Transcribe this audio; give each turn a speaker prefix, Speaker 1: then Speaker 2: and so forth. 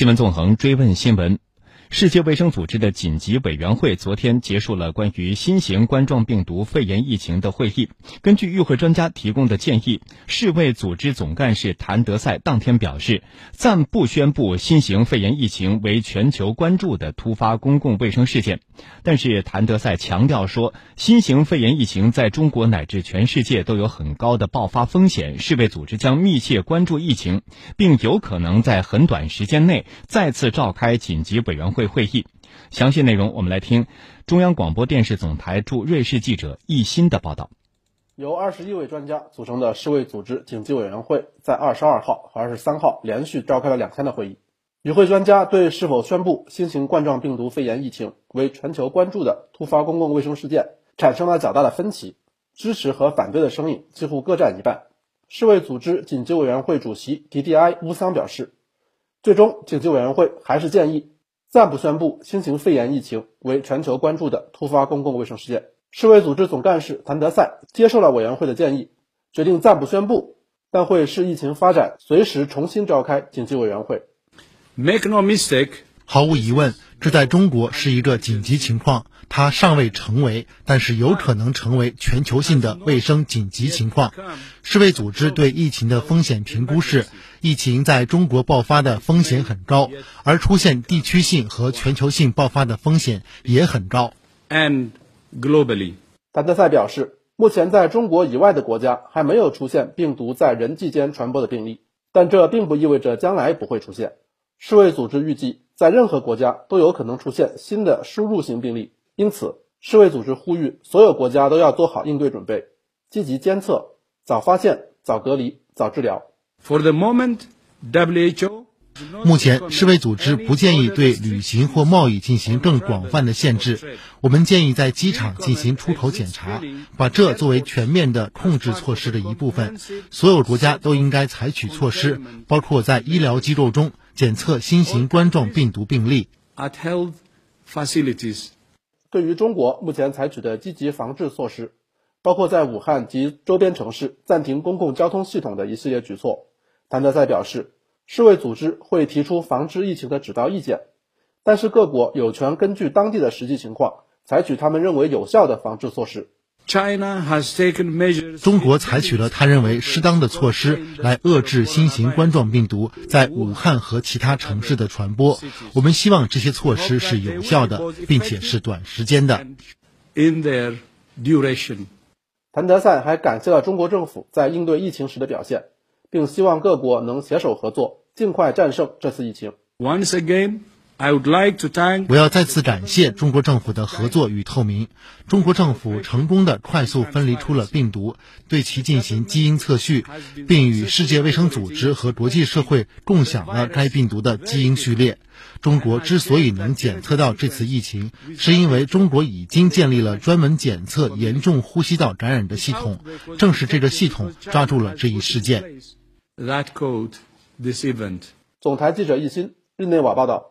Speaker 1: 新闻纵横追问新闻。世界卫生组织的紧急委员会昨天结束了关于新型冠状病毒肺炎疫情的会议。根据与会专家提供的建议，世卫组织总干事谭德赛当天表示，暂不宣布新型肺炎疫情为全球关注的突发公共卫生事件。但是，谭德赛强调说，新型肺炎疫情在中国乃至全世界都有很高的爆发风险。世卫组织将密切关注疫情，并有可能在很短时间内再次召开紧急委员会。会会议，详细内容我们来听中央广播电视总台驻瑞士记者易欣的报道。
Speaker 2: 由二十一位专家组成的世卫组织紧急委员会在二十二号和二十三号连续召开了两天的会议。与会专家对是否宣布新型冠状病毒肺炎疫情为全球关注的突发公共卫生事件产生了较大的分歧，支持和反对的声音几乎各占一半。世卫组织紧急委员会主席迪迪埃·乌桑表示，最终紧急委员会还是建议。暂不宣布新型肺炎疫情为全球关注的突发公共卫生事件。世卫组织总干事谭德赛接受了委员会的建议，决定暂不宣布，但会视疫情发展，随时重新召开紧急委员会。
Speaker 3: Make no mistake，
Speaker 4: 毫无疑问，这在中国是一个紧急情况，它尚未成为，但是有可能成为全球性的卫生紧急情况。世卫组织对疫情的风险评估是。疫情在中国爆发的风险很高，而出现地区性和全球性爆发的风险也很高。
Speaker 3: And globally，
Speaker 2: 谭德赛表示，目前在中国以外的国家还没有出现病毒在人际间传播的病例，但这并不意味着将来不会出现。世卫组织预计，在任何国家都有可能出现新的输入型病例，因此世卫组织呼吁所有国家都要做好应对准备，积极监测，早发现、早隔离、早治疗。
Speaker 3: For the moment, WHO
Speaker 4: 目前，世卫组织不建议对旅行或贸易进行更广泛的限制。我们建议在机场进行出口检查，把这作为全面的控制措施的一部分。所有国家都应该采取措施，包括在医疗机构中检测新型冠状病毒病例。
Speaker 3: At health facilities，
Speaker 2: 对于中国目前采取的积极防治措施，包括在武汉及周边城市暂停公共交通系统的一系列举措。谭德赛表示，世卫组织会提出防治疫情的指导意见，但是各国有权根据当地的实际情况，采取他们认为有效的防治措施。
Speaker 3: China has taken measures。
Speaker 4: 中国采取了他认为适当的措施来遏制新型冠状病毒在武汉和其他城市的传播。我们希望这些措施是有效的，并且是短时间的。
Speaker 3: In their duration。
Speaker 2: 谭德赛还感谢了中国政府在应对疫情时的表现。并希望各国能携手合作，尽快战胜这次疫情。
Speaker 3: Once again, I would like to thank.
Speaker 4: 我要再次感谢中国政府的合作与透明。中国政府成功的快速分离出了病毒，对其进行基因测序，并与世界卫生组织和国际社会共享了该病毒的基因序列。中国之所以能检测到这次疫情，是因为中国已经建立了专门检测严重呼吸道感染的系统。正是这个系统抓住了这一事件。
Speaker 3: That code this event。
Speaker 2: 总台记者易欣日内瓦报道。